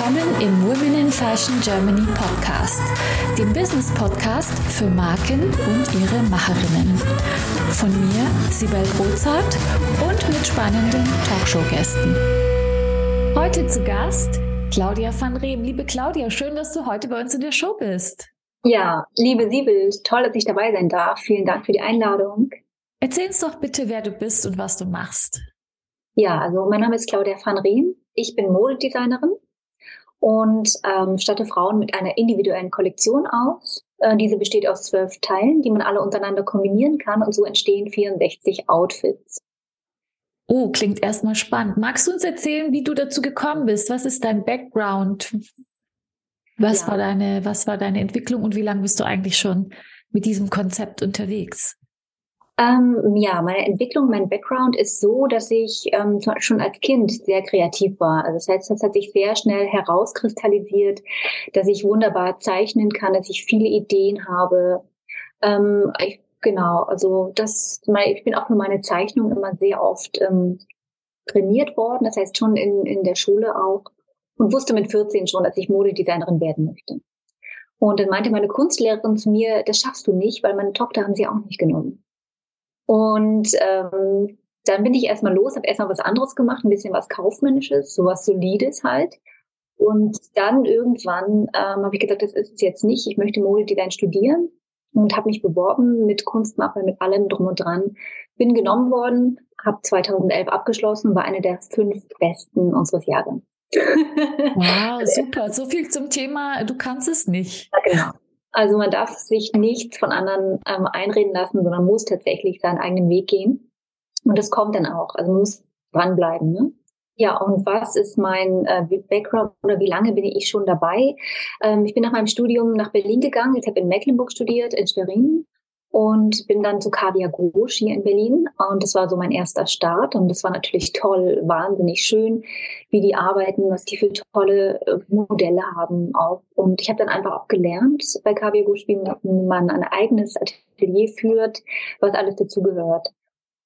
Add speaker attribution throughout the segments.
Speaker 1: willkommen im Women in Fashion Germany Podcast, dem Business Podcast für Marken und ihre Macherinnen. Von mir, Sibel Rozart und mit spannenden Talkshow-Gästen. Heute zu Gast Claudia van Reem. Liebe Claudia, schön, dass du heute bei uns in der Show bist.
Speaker 2: Ja, liebe Sibel, toll, dass ich dabei sein darf. Vielen Dank für die Einladung.
Speaker 1: Erzähl uns doch bitte, wer du bist und was du machst.
Speaker 2: Ja, also mein Name ist Claudia van Riem. Ich bin Modedesignerin und ähm, statte Frauen mit einer individuellen Kollektion aus. Äh, diese besteht aus zwölf Teilen, die man alle untereinander kombinieren kann und so entstehen 64 Outfits.
Speaker 1: Oh, klingt erstmal spannend. Magst du uns erzählen, wie du dazu gekommen bist? Was ist dein Background? Was ja. war deine, was war deine Entwicklung und wie lange bist du eigentlich schon mit diesem Konzept unterwegs?
Speaker 2: Ähm, ja, meine Entwicklung, mein Background ist so, dass ich ähm, schon als Kind sehr kreativ war. Also das heißt, das hat sich sehr schnell herauskristallisiert, dass ich wunderbar zeichnen kann, dass ich viele Ideen habe. Ähm, ich, genau, also das, ich bin auch für meine Zeichnung immer sehr oft ähm, trainiert worden. Das heißt schon in, in der Schule auch und wusste mit 14 schon, dass ich Modedesignerin werden möchte. Und dann meinte meine Kunstlehrerin zu mir, das schaffst du nicht, weil meine Tochter haben sie auch nicht genommen. Und ähm, dann bin ich erstmal los, habe erstmal was anderes gemacht, ein bisschen was Kaufmännisches, sowas Solides halt. Und dann irgendwann ähm, habe ich gesagt, das ist es jetzt nicht, ich möchte Modedesign studieren und habe mich beworben mit Kunstmappe, mit allem drum und dran. Bin genommen worden, habe 2011 abgeschlossen, war eine der fünf besten unseres Jahres.
Speaker 1: Wow, super. So viel zum Thema, du kannst es nicht.
Speaker 2: Ja, genau. Also man darf sich nichts von anderen ähm, einreden lassen, sondern muss tatsächlich seinen eigenen Weg gehen. Und das kommt dann auch. Also man muss dranbleiben. Ne? Ja, und was ist mein äh, Background oder wie lange bin ich schon dabei? Ähm, ich bin nach meinem Studium nach Berlin gegangen. Ich habe in Mecklenburg studiert, in Schwerin und bin dann zu Kadia Grosch hier in Berlin. Und das war so mein erster Start. Und das war natürlich toll, wahnsinnig schön, wie die arbeiten, was die für tolle äh, Modelle haben auch. Und ich habe dann einfach auch gelernt bei Kadia Grosch, wie man ein eigenes Atelier führt, was alles dazugehört.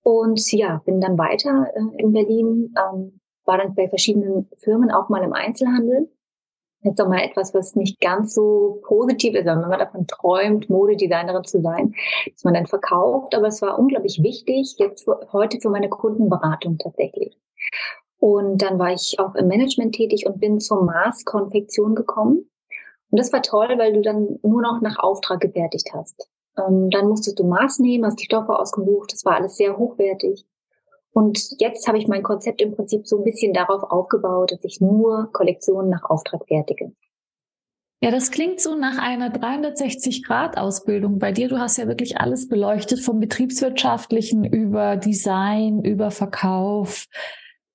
Speaker 2: Und ja, bin dann weiter äh, in Berlin, ähm, war dann bei verschiedenen Firmen auch mal im Einzelhandel jetzt nochmal etwas, was nicht ganz so positiv ist, wenn man davon träumt, Modedesignerin zu sein, dass man dann verkauft. Aber es war unglaublich wichtig, jetzt für, heute für meine Kundenberatung tatsächlich. Und dann war ich auch im Management tätig und bin zur Maßkonfektion gekommen. Und das war toll, weil du dann nur noch nach Auftrag gefertigt hast. Ähm, dann musstest du Maß nehmen, hast die Stoffe ausgebucht. Das war alles sehr hochwertig. Und jetzt habe ich mein Konzept im Prinzip so ein bisschen darauf aufgebaut, dass ich nur Kollektionen nach Auftrag fertige.
Speaker 1: Ja, das klingt so nach einer 360-Grad-Ausbildung bei dir. Du hast ja wirklich alles beleuchtet, vom betriebswirtschaftlichen über Design, über Verkauf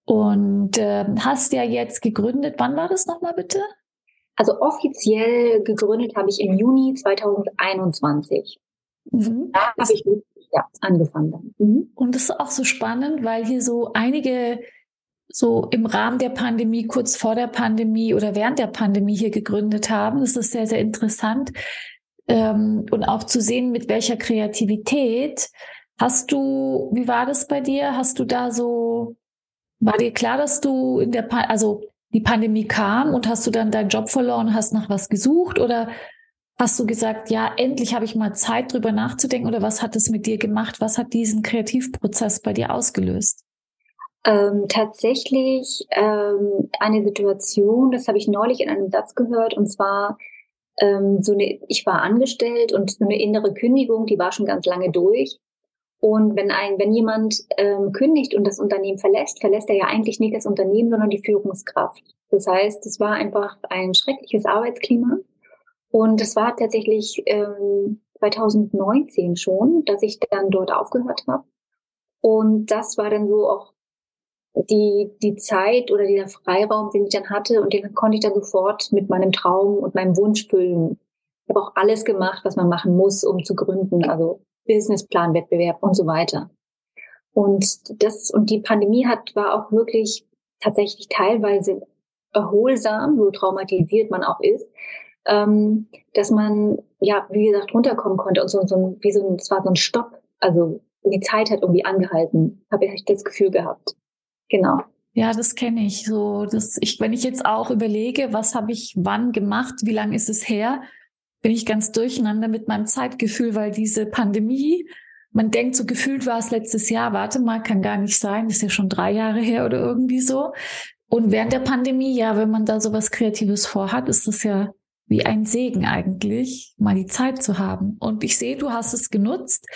Speaker 1: und äh, hast ja jetzt gegründet. Wann war das nochmal bitte?
Speaker 2: Also offiziell gegründet habe ich im Juni 2021. Mhm. Da habe ich ja, angefangen dann.
Speaker 1: Mhm. Und das ist auch so spannend, weil hier so einige so im Rahmen der Pandemie, kurz vor der Pandemie oder während der Pandemie hier gegründet haben. Das ist sehr, sehr interessant. Ähm, und auch zu sehen, mit welcher Kreativität hast du, wie war das bei dir? Hast du da so, war dir klar, dass du in der, pa also die Pandemie kam und hast du dann deinen Job verloren, hast nach was gesucht oder Hast du gesagt, ja, endlich habe ich mal Zeit, drüber nachzudenken oder was hat es mit dir gemacht? Was hat diesen Kreativprozess bei dir ausgelöst?
Speaker 2: Ähm, tatsächlich ähm, eine Situation, das habe ich neulich in einem Satz gehört, und zwar ähm, so eine, ich war angestellt und so eine innere Kündigung, die war schon ganz lange durch. Und wenn ein, wenn jemand ähm, kündigt und das Unternehmen verlässt, verlässt er ja eigentlich nicht das Unternehmen, sondern die Führungskraft. Das heißt, es war einfach ein schreckliches Arbeitsklima. Und es war tatsächlich ähm, 2019 schon, dass ich dann dort aufgehört habe. Und das war dann so auch die, die Zeit oder dieser Freiraum, den ich dann hatte. Und den konnte ich dann sofort mit meinem Traum und meinem Wunsch füllen. Ich habe auch alles gemacht, was man machen muss, um zu gründen. Also Businessplan, Wettbewerb und so weiter. Und das, und die Pandemie hat, war auch wirklich tatsächlich teilweise erholsam, so traumatisiert man auch ist, ähm, dass man, ja, wie gesagt, runterkommen konnte und so, so ein, wie so ein, es war so ein Stopp. Also die Zeit hat irgendwie angehalten, habe ich das Gefühl gehabt. Genau.
Speaker 1: Ja, das kenne ich. So, das, ich, wenn ich jetzt auch überlege, was habe ich wann gemacht, wie lange ist es her, bin ich ganz durcheinander mit meinem Zeitgefühl, weil diese Pandemie, man denkt so gefühlt war es letztes Jahr, warte mal, kann gar nicht sein, ist ja schon drei Jahre her oder irgendwie so. Und während der Pandemie, ja, wenn man da so was Kreatives vorhat, ist das ja wie ein Segen eigentlich, mal die Zeit zu haben. Und ich sehe, du hast es genutzt.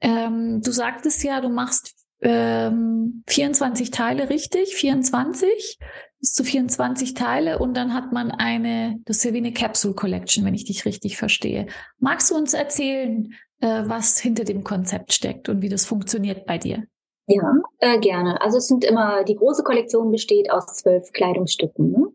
Speaker 1: Ähm, du sagtest ja, du machst ähm, 24 Teile, richtig? 24? Bis zu 24 Teile und dann hat man eine, das ist ja wie eine Capsule Collection, wenn ich dich richtig verstehe. Magst du uns erzählen, äh, was hinter dem Konzept steckt und wie das funktioniert bei dir?
Speaker 2: Ja, äh, gerne. Also es sind immer, die große Kollektion besteht aus zwölf Kleidungsstücken. Ne?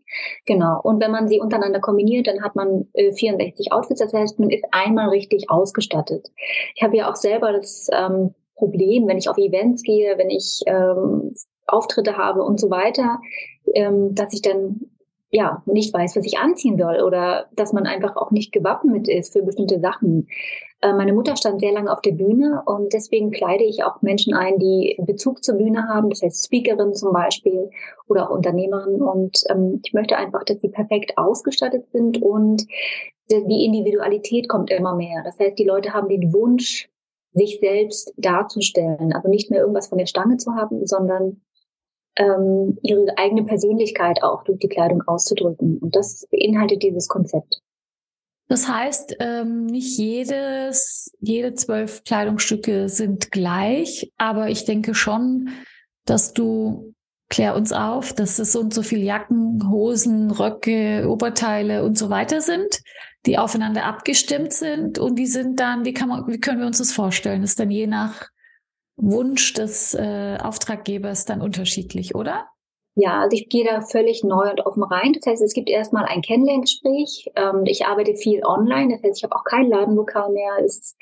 Speaker 2: Genau. Und wenn man sie untereinander kombiniert, dann hat man äh, 64 Outfits. Das heißt, man ist einmal richtig ausgestattet. Ich habe ja auch selber das ähm, Problem, wenn ich auf Events gehe, wenn ich ähm, Auftritte habe und so weiter, ähm, dass ich dann ja nicht weiß, was ich anziehen soll oder dass man einfach auch nicht gewappnet ist für bestimmte Sachen. Äh, meine Mutter stand sehr lange auf der Bühne und deswegen kleide ich auch Menschen ein, die Bezug zur Bühne haben, das heißt Speakerin zum Beispiel oder auch Unternehmerin. Und ähm, ich möchte einfach, dass sie perfekt ausgestattet sind und die Individualität kommt immer mehr. Das heißt, die Leute haben den Wunsch, sich selbst darzustellen. Also nicht mehr irgendwas von der Stange zu haben, sondern ähm, ihre eigene Persönlichkeit auch durch die Kleidung auszudrücken. Und das beinhaltet dieses Konzept.
Speaker 1: Das heißt, ähm, nicht jedes, jede zwölf Kleidungsstücke sind gleich, aber ich denke schon, dass du klär uns auf, dass es so und so viel Jacken, Hosen, Röcke, Oberteile und so weiter sind, die aufeinander abgestimmt sind und die sind dann, wie kann man, wie können wir uns das vorstellen? Das ist dann je nach Wunsch des äh, Auftraggebers dann unterschiedlich, oder?
Speaker 2: Ja, also ich gehe da völlig neu und offen rein. Das heißt, es gibt erstmal ein Kennenlerngespräch. Ähm, ich arbeite viel online, das heißt, ich habe auch kein Ladenlokal mehr. Es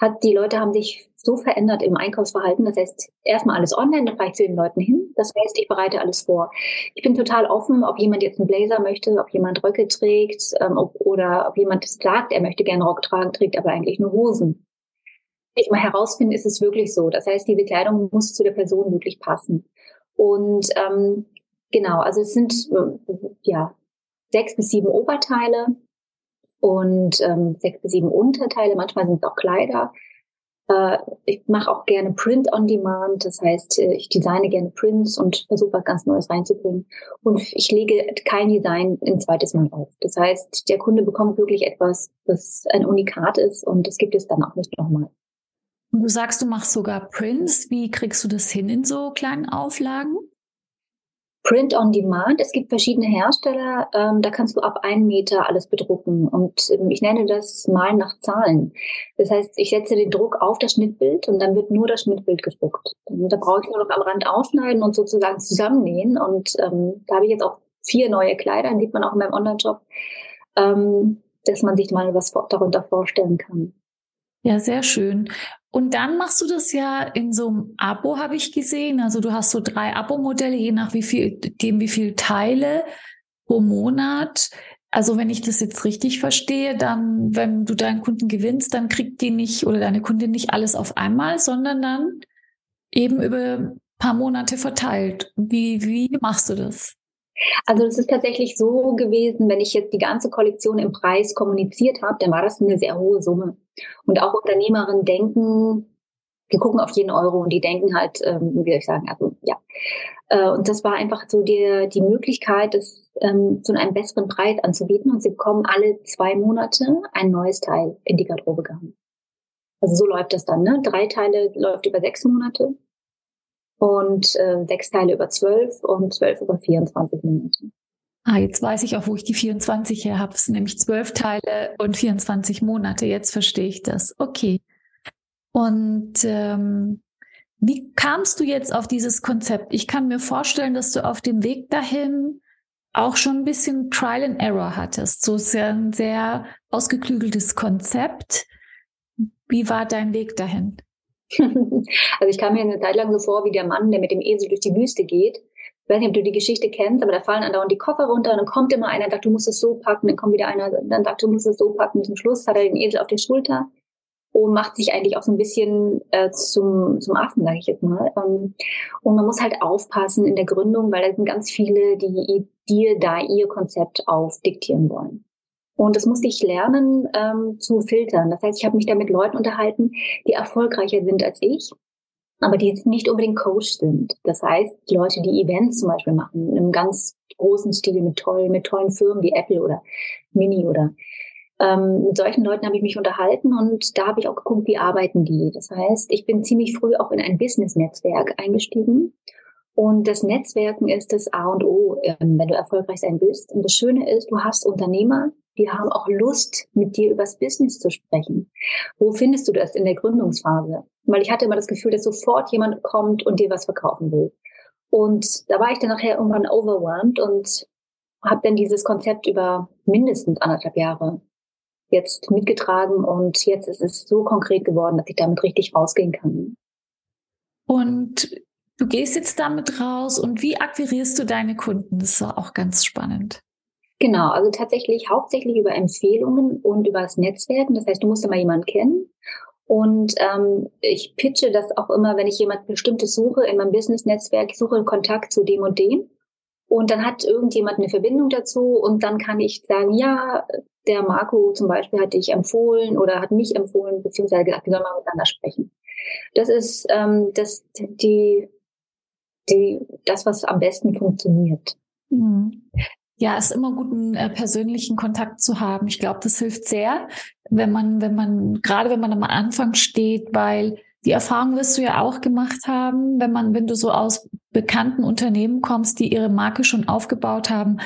Speaker 2: hat, die Leute haben sich so verändert im Einkaufsverhalten. Das heißt, erstmal alles online, dann fahre ich zu den Leuten hin. Das heißt, ich bereite alles vor. Ich bin total offen, ob jemand jetzt einen Blazer möchte, ob jemand Röcke trägt ähm, ob, oder ob jemand sagt, er möchte gerne Rock tragen, trägt aber eigentlich nur Hosen. Ich mal herausfinden, ist es wirklich so. Das heißt, diese Kleidung muss zu der Person wirklich passen. Und ähm, genau, also es sind äh, ja sechs bis sieben Oberteile und ähm, sechs bis sieben Unterteile. Manchmal sind es auch Kleider. Äh, ich mache auch gerne Print on Demand, das heißt, äh, ich designe gerne Prints und versuche was ganz Neues reinzubringen. Und ich lege kein Design ein zweites Mal auf. Das heißt, der Kunde bekommt wirklich etwas, das ein Unikat ist und das gibt es dann auch nicht nochmal.
Speaker 1: Du sagst, du machst sogar Prints. Wie kriegst du das hin in so kleinen Auflagen?
Speaker 2: Print on Demand. Es gibt verschiedene Hersteller, ähm, da kannst du ab einen Meter alles bedrucken. Und ähm, ich nenne das Malen nach Zahlen. Das heißt, ich setze den Druck auf das Schnittbild und dann wird nur das Schnittbild gedruckt. Und da brauche ich nur noch am Rand ausschneiden und sozusagen zusammennähen. Und ähm, da habe ich jetzt auch vier neue Kleider, die sieht man auch in meinem Online-Shop, ähm, dass man sich mal was darunter vorstellen kann.
Speaker 1: Ja, sehr schön. Und dann machst du das ja in so einem Abo, habe ich gesehen. Also du hast so drei Abo-Modelle, je nach wie viel, dem wie viel Teile pro Monat. Also wenn ich das jetzt richtig verstehe, dann, wenn du deinen Kunden gewinnst, dann kriegt die nicht oder deine Kundin nicht alles auf einmal, sondern dann eben über ein paar Monate verteilt. Wie, wie machst du das?
Speaker 2: Also es ist tatsächlich so gewesen, wenn ich jetzt die ganze Kollektion im Preis kommuniziert habe, dann war das eine sehr hohe Summe. Und auch Unternehmerinnen denken, wir gucken auf jeden Euro und die denken halt, ähm, wie soll ich sagen, also ja. Äh, und das war einfach so die, die Möglichkeit, das ähm, zu einem besseren Preis anzubieten. Und sie bekommen alle zwei Monate ein neues Teil in die Garderobe gehangen. Also so läuft das dann, ne? Drei Teile läuft über sechs Monate und äh, sechs Teile über zwölf und zwölf über 24 Monate.
Speaker 1: Ah, jetzt weiß ich auch, wo ich die 24 her habe. Es sind nämlich zwölf Teile und 24 Monate. Jetzt verstehe ich das. Okay. Und ähm, wie kamst du jetzt auf dieses Konzept? Ich kann mir vorstellen, dass du auf dem Weg dahin auch schon ein bisschen Trial and Error hattest. So ist ja ein sehr ausgeklügeltes Konzept. Wie war dein Weg dahin?
Speaker 2: also ich kam mir eine Zeit lang so vor wie der Mann, der mit dem Esel durch die Wüste geht. Weiß nicht, ob du die Geschichte kennst, aber da fallen andauernd die Koffer runter und dann kommt immer einer, sagt, du musst es so packen, dann kommt wieder einer, dann sagt, du musst es so packen. Zum Schluss hat er den Esel auf der Schulter und macht sich eigentlich auch so ein bisschen äh, zum, zum Affen, sage ich jetzt mal. Ähm, und man muss halt aufpassen in der Gründung, weil da sind ganz viele, die dir da ihr Konzept aufdiktieren wollen. Und das musste ich lernen ähm, zu filtern. Das heißt, ich habe mich da mit Leuten unterhalten, die erfolgreicher sind als ich, aber die jetzt nicht unbedingt Coach sind. Das heißt, die Leute, die Events zum Beispiel machen, einem ganz großen Stil mit tollen, mit tollen Firmen wie Apple oder Mini oder ähm, mit solchen Leuten habe ich mich unterhalten und da habe ich auch geguckt, wie arbeiten die. Das heißt, ich bin ziemlich früh auch in ein Business-Netzwerk eingestiegen. Und das Netzwerken ist das A und O, ähm, wenn du erfolgreich sein willst. Und das Schöne ist, du hast Unternehmer, die haben auch Lust, mit dir übers Business zu sprechen. Wo findest du das in der Gründungsphase? Weil ich hatte immer das Gefühl, dass sofort jemand kommt und dir was verkaufen will. Und da war ich dann nachher irgendwann overwhelmed und habe dann dieses Konzept über mindestens anderthalb Jahre jetzt mitgetragen und jetzt ist es so konkret geworden, dass ich damit richtig rausgehen kann.
Speaker 1: Und du gehst jetzt damit raus und wie akquirierst du deine Kunden? Das ist auch ganz spannend.
Speaker 2: Genau, also tatsächlich hauptsächlich über Empfehlungen und über das Netzwerken. Das heißt, du musst immer jemanden kennen. Und ähm, ich pitche das auch immer, wenn ich jemand Bestimmtes suche in meinem Business-Netzwerk, suche Kontakt zu dem und dem. Und dann hat irgendjemand eine Verbindung dazu und dann kann ich sagen, ja, der Marco zum Beispiel hat dich empfohlen oder hat mich empfohlen, beziehungsweise gesagt, wir sollen mal miteinander sprechen. Das ist ähm, das, die, die, das, was am besten funktioniert.
Speaker 1: Mhm. Ja, es ist immer gut, einen äh, persönlichen Kontakt zu haben. Ich glaube, das hilft sehr, wenn man, wenn man, gerade wenn man am Anfang steht, weil die Erfahrung wirst du ja auch gemacht haben, wenn man, wenn du so aus bekannten Unternehmen kommst, die ihre Marke schon aufgebaut haben,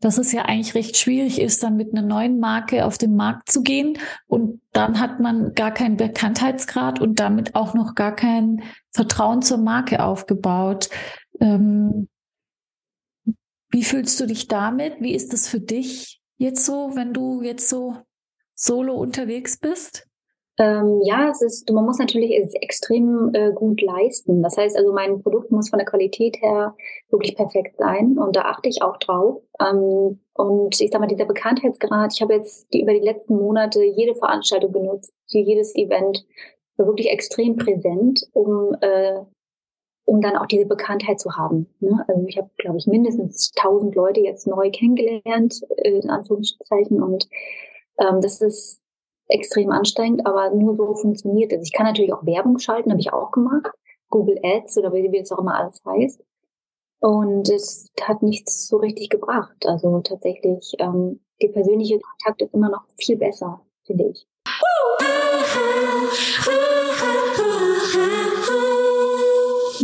Speaker 1: dass es ja eigentlich recht schwierig ist, dann mit einer neuen Marke auf den Markt zu gehen. Und dann hat man gar keinen Bekanntheitsgrad und damit auch noch gar kein Vertrauen zur Marke aufgebaut. Ähm, wie fühlst du dich damit? Wie ist es für dich jetzt so, wenn du jetzt so solo unterwegs bist?
Speaker 2: Ähm, ja, es ist, man muss natürlich es extrem äh, gut leisten. Das heißt also, mein Produkt muss von der Qualität her wirklich perfekt sein und da achte ich auch drauf. Ähm, und ich sag mal, dieser Bekanntheitsgrad, ich habe jetzt die, über die letzten Monate jede Veranstaltung genutzt, jedes Event war wirklich extrem präsent, um, äh, um dann auch diese Bekanntheit zu haben. Ne? Also ich habe, glaube ich, mindestens 1000 Leute jetzt neu kennengelernt, äh, in Anführungszeichen. Und ähm, das ist extrem anstrengend, aber nur so funktioniert es. Ich kann natürlich auch Werbung schalten, habe ich auch gemacht. Google Ads oder wie es auch immer alles heißt. Und es hat nichts so richtig gebracht. Also tatsächlich, ähm, der persönliche Kontakt ist immer noch viel besser, finde ich.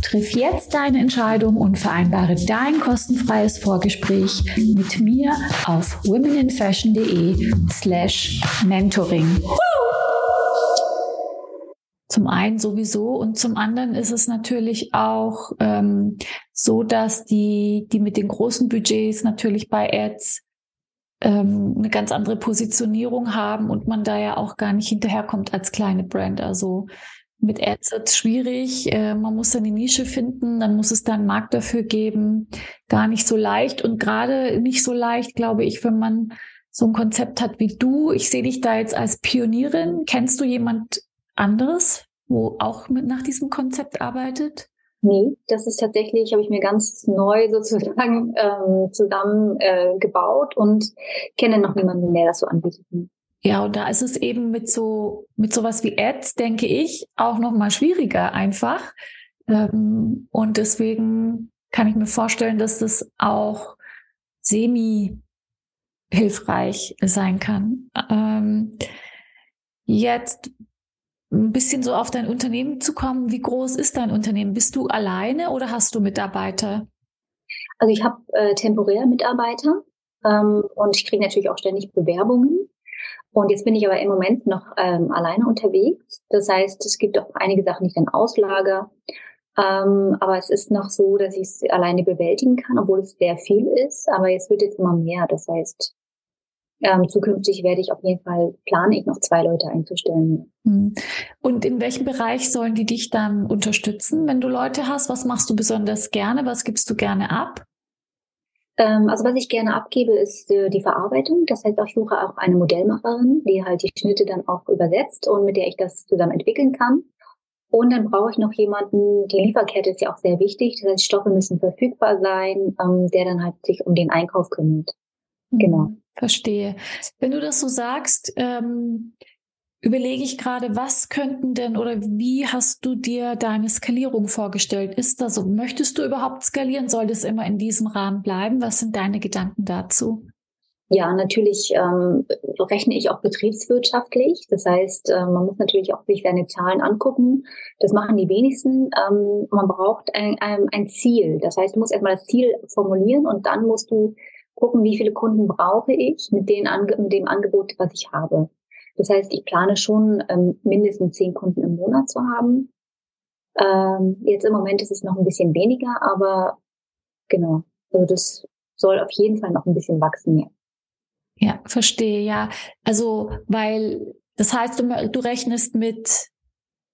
Speaker 1: Triff jetzt deine Entscheidung und vereinbare dein kostenfreies Vorgespräch mit mir auf womeninfashion.de slash mentoring. Zum einen sowieso und zum anderen ist es natürlich auch ähm, so, dass die, die mit den großen Budgets natürlich bei Ads ähm, eine ganz andere Positionierung haben und man da ja auch gar nicht hinterherkommt als kleine Brand. Also mit Ads schwierig. Äh, man muss dann die Nische finden, dann muss es da einen Markt dafür geben. Gar nicht so leicht und gerade nicht so leicht, glaube ich, wenn man so ein Konzept hat wie du. Ich sehe dich da jetzt als Pionierin. Kennst du jemand anderes, wo auch mit nach diesem Konzept arbeitet?
Speaker 2: Nee, das ist tatsächlich, habe ich mir ganz neu sozusagen ähm, zusammen äh, und kenne noch niemanden, der das so anbietet.
Speaker 1: Ja, und da ist es eben mit so, mit sowas wie Ads, denke ich, auch noch mal schwieriger einfach. Ähm, und deswegen kann ich mir vorstellen, dass das auch semi hilfreich sein kann. Ähm, jetzt ein bisschen so auf dein Unternehmen zu kommen. Wie groß ist dein Unternehmen? Bist du alleine oder hast du Mitarbeiter?
Speaker 2: Also ich habe äh, temporär Mitarbeiter ähm, und ich kriege natürlich auch ständig Bewerbungen. Und jetzt bin ich aber im Moment noch ähm, alleine unterwegs. Das heißt, es gibt auch einige Sachen, die ich dann auslager. Ähm, aber es ist noch so, dass ich es alleine bewältigen kann, obwohl es sehr viel ist. Aber es wird jetzt immer mehr. Das heißt, ähm, zukünftig werde ich auf jeden Fall, plane ich noch zwei Leute einzustellen.
Speaker 1: Hm. Und in welchem Bereich sollen die dich dann unterstützen, wenn du Leute hast? Was machst du besonders gerne? Was gibst du gerne ab?
Speaker 2: Ähm, also was ich gerne abgebe, ist äh, die Verarbeitung. Das heißt, ich suche auch eine Modellmacherin, die halt die Schnitte dann auch übersetzt und mit der ich das zusammen entwickeln kann. Und dann brauche ich noch jemanden, die Lieferkette ist ja auch sehr wichtig. Das heißt, Stoffe müssen verfügbar sein, ähm, der dann halt sich um den Einkauf kümmert.
Speaker 1: Genau. Mhm, verstehe. Wenn du das so sagst, ähm, überlege ich gerade, was könnten denn oder wie hast du dir deine Skalierung vorgestellt? Ist das so? Möchtest du überhaupt skalieren? Soll das immer in diesem Rahmen bleiben? Was sind deine Gedanken dazu?
Speaker 2: Ja, natürlich ähm, rechne ich auch betriebswirtschaftlich. Das heißt, äh, man muss natürlich auch sich seine Zahlen angucken. Das machen die wenigsten. Ähm, man braucht ein, ein, ein Ziel. Das heißt, du musst erstmal das Ziel formulieren und dann musst du gucken, wie viele Kunden brauche ich mit, den, mit dem Angebot, was ich habe. Das heißt, ich plane schon ähm, mindestens zehn Kunden im Monat zu haben. Ähm, jetzt im Moment ist es noch ein bisschen weniger, aber genau, also das soll auf jeden Fall noch ein bisschen wachsen. Ja,
Speaker 1: ja verstehe, ja. Also, weil das heißt, du, du rechnest mit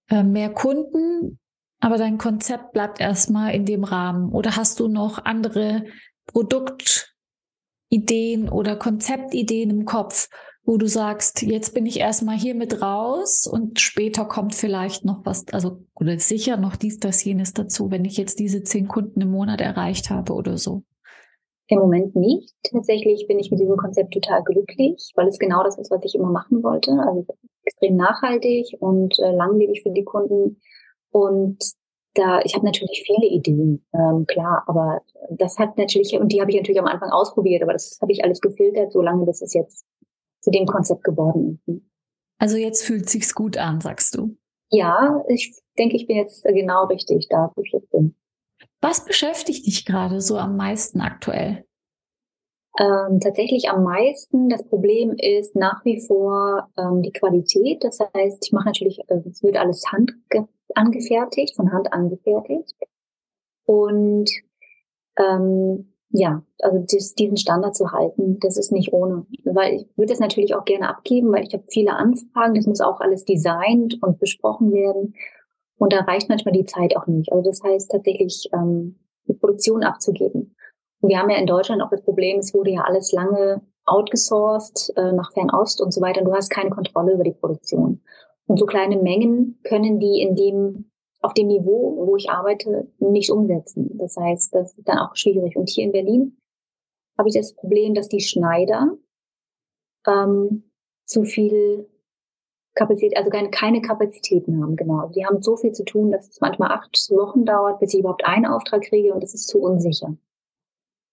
Speaker 1: äh, mehr Kunden, aber dein Konzept bleibt erstmal in dem Rahmen. Oder hast du noch andere Produktideen oder Konzeptideen im Kopf, wo du sagst, jetzt bin ich erstmal hier mit raus und später kommt vielleicht noch was, also oder sicher noch dies, das, jenes dazu, wenn ich jetzt diese zehn Kunden im Monat erreicht habe oder so?
Speaker 2: Im Moment nicht. Tatsächlich bin ich mit diesem Konzept total glücklich, weil es genau das ist, was ich immer machen wollte. Also extrem nachhaltig und äh, langlebig für die Kunden. Und da, ich habe natürlich viele Ideen, ähm, klar, aber das hat natürlich, und die habe ich natürlich am Anfang ausprobiert, aber das habe ich alles gefiltert, solange bis es jetzt zu dem Konzept geworden ist.
Speaker 1: Also jetzt fühlt sich's gut an, sagst du?
Speaker 2: Ja, ich denke, ich bin jetzt genau richtig da, wo ich jetzt bin.
Speaker 1: Was beschäftigt dich gerade so am meisten aktuell?
Speaker 2: Ähm, tatsächlich am meisten. Das Problem ist nach wie vor ähm, die Qualität. Das heißt, ich mache natürlich, äh, es wird alles hand angefertigt, von Hand angefertigt. Und ähm, ja, also das, diesen Standard zu halten, das ist nicht ohne. Weil ich würde das natürlich auch gerne abgeben, weil ich habe viele Anfragen, das muss auch alles designt und besprochen werden. Und da reicht manchmal die Zeit auch nicht. Also das heißt tatsächlich, ähm, die Produktion abzugeben. Und wir haben ja in Deutschland auch das Problem, es wurde ja alles lange outgesourced äh, nach Fernost und so weiter. Und du hast keine Kontrolle über die Produktion. Und so kleine Mengen können die in dem auf dem Niveau, wo ich arbeite, nicht umsetzen. Das heißt, das ist dann auch schwierig. Und hier in Berlin habe ich das Problem, dass die Schneider ähm, zu viel Kapazität, also keine, Kapazitäten haben, genau. Die haben so viel zu tun, dass es manchmal acht Wochen dauert, bis ich überhaupt einen Auftrag kriege und das ist zu unsicher.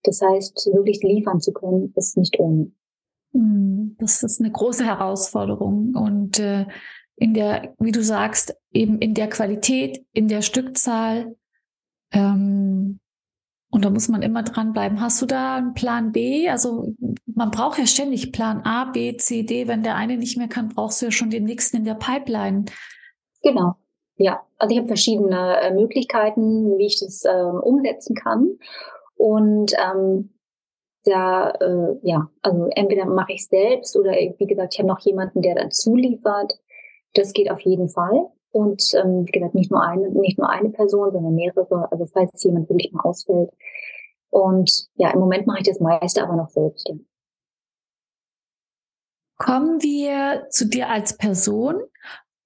Speaker 2: Das heißt, wirklich liefern zu können, ist nicht ohne.
Speaker 1: Hm, das ist eine große Herausforderung und äh, in der, wie du sagst, eben in der Qualität, in der Stückzahl. Ähm, und da muss man immer dranbleiben. Hast du da einen Plan B? Also man braucht ja ständig Plan A, B, C, D. Wenn der eine nicht mehr kann, brauchst du ja schon den nächsten in der Pipeline.
Speaker 2: Genau. Ja, also ich habe verschiedene äh, Möglichkeiten, wie ich das äh, umsetzen kann. Und ähm, da, äh, ja, also entweder mache ich selbst oder wie gesagt, ich habe noch jemanden, der dann zuliefert. Das geht auf jeden Fall. Und ähm, wie gesagt, nicht nur eine, nicht nur eine Person, sondern mehrere, also falls jemand wirklich mal ausfällt. Und ja, im Moment mache ich das meiste aber noch selbst.
Speaker 1: Kommen wir zu dir als Person.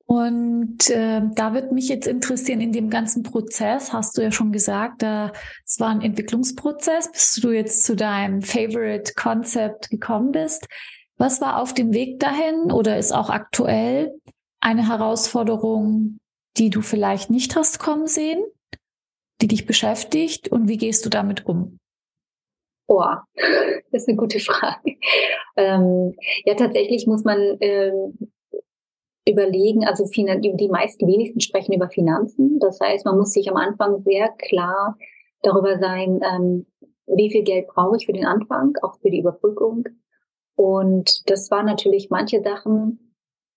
Speaker 1: Und äh, da wird mich jetzt interessieren, in dem ganzen Prozess, hast du ja schon gesagt, äh, es war ein Entwicklungsprozess, bis du jetzt zu deinem Favorite Concept gekommen bist. Was war auf dem Weg dahin oder ist auch aktuell eine Herausforderung, die du vielleicht nicht hast kommen sehen, die dich beschäftigt und wie gehst du damit um?
Speaker 2: Oh, das ist eine gute Frage. Ähm, ja, tatsächlich muss man ähm, überlegen, also die, meisten wenigsten sprechen über Finanzen. Das heißt, man muss sich am Anfang sehr klar darüber sein, ähm, wie viel Geld brauche ich für den Anfang, auch für die Überbrückung. Und das war natürlich manche Sachen,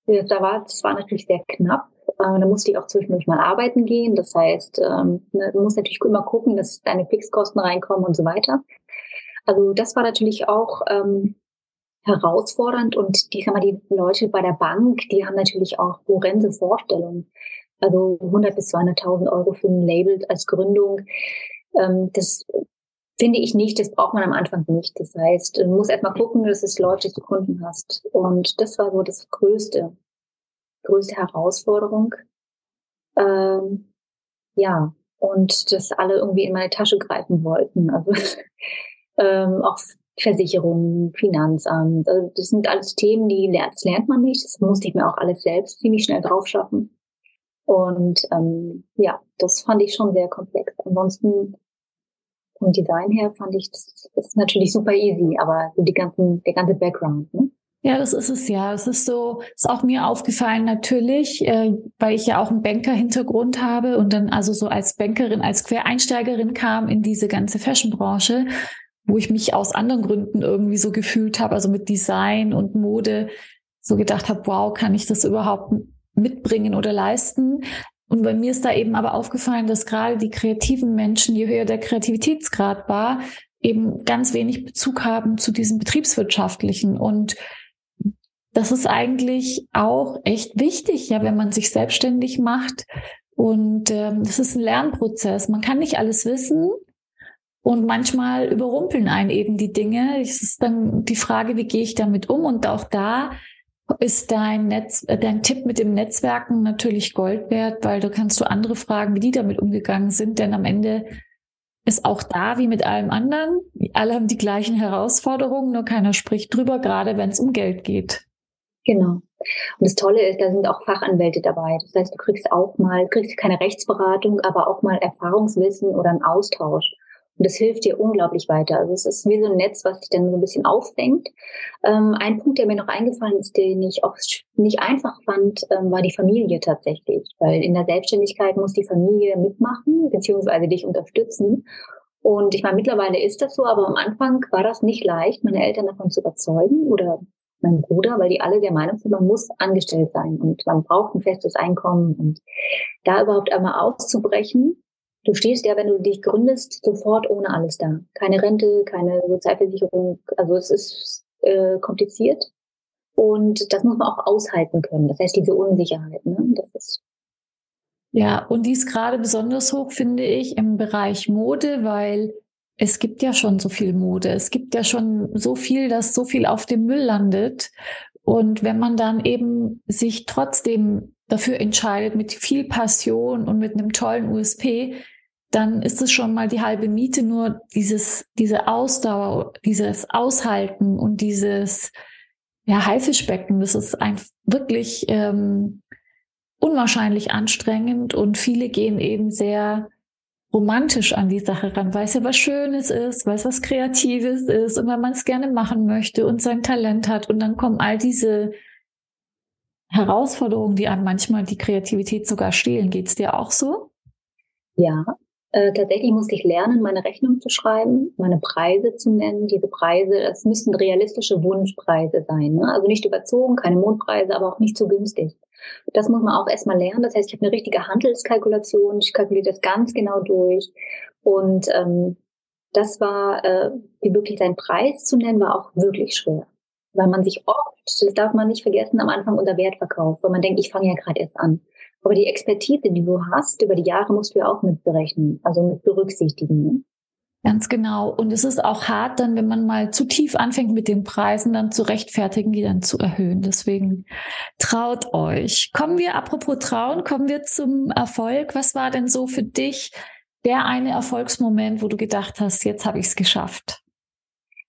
Speaker 2: da war, es war natürlich sehr knapp. Äh, da musste ich auch zwischendurch mal arbeiten gehen. Das heißt, ähm, ne, du musst natürlich immer gucken, dass deine Fixkosten reinkommen und so weiter. Also das war natürlich auch ähm, herausfordernd und die, sag mal, die Leute bei der Bank, die haben natürlich auch horrende Vorstellungen. Also 100 bis 200.000 Euro für ein Label als Gründung. Ähm, das finde ich nicht, das braucht man am Anfang nicht. Das heißt, du musst erstmal gucken, dass es läuft, dass du Kunden hast. Und das war so das größte, größte Herausforderung. Ähm, ja, und dass alle irgendwie in meine Tasche greifen wollten. Also ähm, auch Versicherungen, Finanzamt. Also das sind alles Themen, die lernt, das lernt man nicht. Das musste ich mir auch alles selbst ziemlich schnell drauf schaffen. Und ähm, ja, das fand ich schon sehr komplex. Ansonsten vom Design her fand ich das, ist natürlich super easy, aber so die ganzen, der ganze Background. Ne?
Speaker 1: Ja, das ist es ja. Es ist so, ist auch mir aufgefallen natürlich, äh, weil ich ja auch einen Banker-Hintergrund habe und dann also so als Bankerin, als Quereinsteigerin kam in diese ganze Fashion-Branche, wo ich mich aus anderen Gründen irgendwie so gefühlt habe, also mit Design und Mode, so gedacht habe, wow, kann ich das überhaupt mitbringen oder leisten? Und bei mir ist da eben aber aufgefallen, dass gerade die kreativen Menschen, je höher der Kreativitätsgrad war, eben ganz wenig Bezug haben zu diesem betriebswirtschaftlichen. Und das ist eigentlich auch echt wichtig, ja, wenn man sich selbstständig macht. Und ähm, das ist ein Lernprozess. Man kann nicht alles wissen. Und manchmal überrumpeln einen eben die Dinge. Es ist dann die Frage, wie gehe ich damit um? Und auch da ist dein Netz, äh, dein Tipp mit dem Netzwerken natürlich Gold wert, weil da kannst du andere fragen, wie die damit umgegangen sind, denn am Ende ist auch da wie mit allem anderen. Alle haben die gleichen Herausforderungen, nur keiner spricht drüber, gerade wenn es um Geld geht.
Speaker 2: Genau. Und das Tolle ist, da sind auch Fachanwälte dabei. Das heißt, du kriegst auch mal, kriegst keine Rechtsberatung, aber auch mal Erfahrungswissen oder einen Austausch. Und das hilft dir unglaublich weiter. Also es ist wie so ein Netz, was dich dann so ein bisschen auffängt. Ähm, ein Punkt, der mir noch eingefallen ist, den ich auch nicht einfach fand, ähm, war die Familie tatsächlich. Weil in der Selbstständigkeit muss die Familie mitmachen, beziehungsweise dich unterstützen. Und ich meine, mittlerweile ist das so, aber am Anfang war das nicht leicht, meine Eltern davon zu überzeugen oder mein Bruder, weil die alle der Meinung sind, man muss angestellt sein und man braucht ein festes Einkommen und da überhaupt einmal auszubrechen Du stehst ja, wenn du dich gründest, sofort ohne alles da. Keine Rente, keine Sozialversicherung. Also es ist äh, kompliziert. Und das muss man auch aushalten können. Das heißt, diese Unsicherheit, ne? Das ist
Speaker 1: ja, und die ist gerade besonders hoch, finde ich, im Bereich Mode, weil es gibt ja schon so viel Mode. Es gibt ja schon so viel, dass so viel auf dem Müll landet. Und wenn man dann eben sich trotzdem dafür entscheidet, mit viel Passion und mit einem tollen USP, dann ist es schon mal die halbe Miete, nur dieses, diese Ausdauer, dieses Aushalten und dieses ja, Haifischbecken, das ist ein, wirklich ähm, unwahrscheinlich anstrengend und viele gehen eben sehr romantisch an die Sache ran, weil es ja was Schönes ist, weil es was Kreatives ist und weil man es gerne machen möchte und sein Talent hat und dann kommen all diese Herausforderungen, die einem manchmal die Kreativität sogar stehlen. Geht es dir auch so?
Speaker 2: Ja, äh, tatsächlich musste ich lernen, meine Rechnung zu schreiben, meine Preise zu nennen. Diese Preise, das müssten realistische Wunschpreise sein. Ne? Also nicht überzogen, keine Mondpreise, aber auch nicht zu günstig. Das muss man auch erstmal lernen. Das heißt, ich habe eine richtige Handelskalkulation. Ich kalkuliere das ganz genau durch. Und ähm, das war, äh, wirklich seinen Preis zu nennen, war auch wirklich schwer. Weil man sich oft, das darf man nicht vergessen, am Anfang unter Wert verkauft, weil man denkt, ich fange ja gerade erst an. Aber die Expertise, die du hast, über die Jahre musst du ja auch mit berechnen, also mit berücksichtigen. Ne?
Speaker 1: Ganz genau. Und es ist auch hart, dann, wenn man mal zu tief anfängt mit den Preisen, dann zu rechtfertigen, die dann zu erhöhen. Deswegen traut euch. Kommen wir, apropos trauen, kommen wir zum Erfolg. Was war denn so für dich der eine Erfolgsmoment, wo du gedacht hast, jetzt habe ich es geschafft?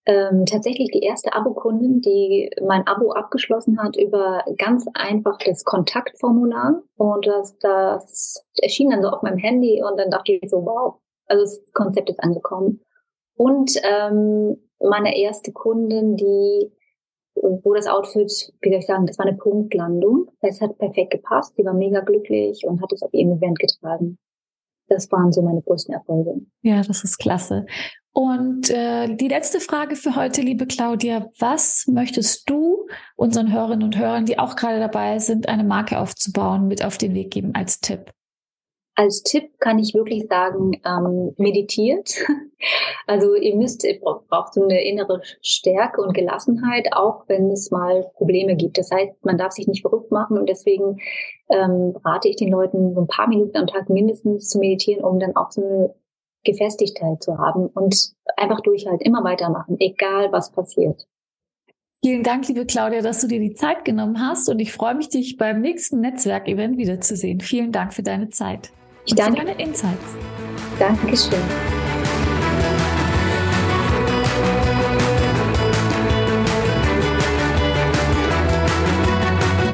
Speaker 2: Ähm, tatsächlich die erste Abo-Kundin, die mein Abo abgeschlossen hat über ganz einfach das Kontaktformular. Und das, das erschien dann so auf meinem Handy und dann dachte ich so, wow, also das Konzept ist angekommen. Und ähm, meine erste Kundin, die wo das Outfit, wie soll ich sagen, das war eine Punktlandung. Es hat perfekt gepasst, sie war mega glücklich und hat es auf ihrem Event getragen. Das waren so meine größten Erfolge.
Speaker 1: Ja, das ist klasse. Und äh, die letzte Frage für heute, liebe Claudia, was möchtest du unseren Hörerinnen und Hörern, die auch gerade dabei sind, eine Marke aufzubauen, mit auf den Weg geben als Tipp?
Speaker 2: Als Tipp kann ich wirklich sagen, ähm, meditiert. Also ihr müsst, ihr braucht so eine innere Stärke und Gelassenheit, auch wenn es mal Probleme gibt. Das heißt, man darf sich nicht verrückt machen und deswegen ähm, rate ich den Leuten, so ein paar Minuten am Tag mindestens zu meditieren, um dann auch so eine Gefestigtheit zu haben und einfach durchhalten, immer weitermachen, egal was passiert.
Speaker 1: Vielen Dank, liebe Claudia, dass du dir die Zeit genommen hast und ich freue mich, dich beim nächsten Netzwerkevent wiederzusehen. Vielen Dank für deine Zeit.
Speaker 2: Ich danke.
Speaker 1: Für deine Insights.
Speaker 2: Dankeschön.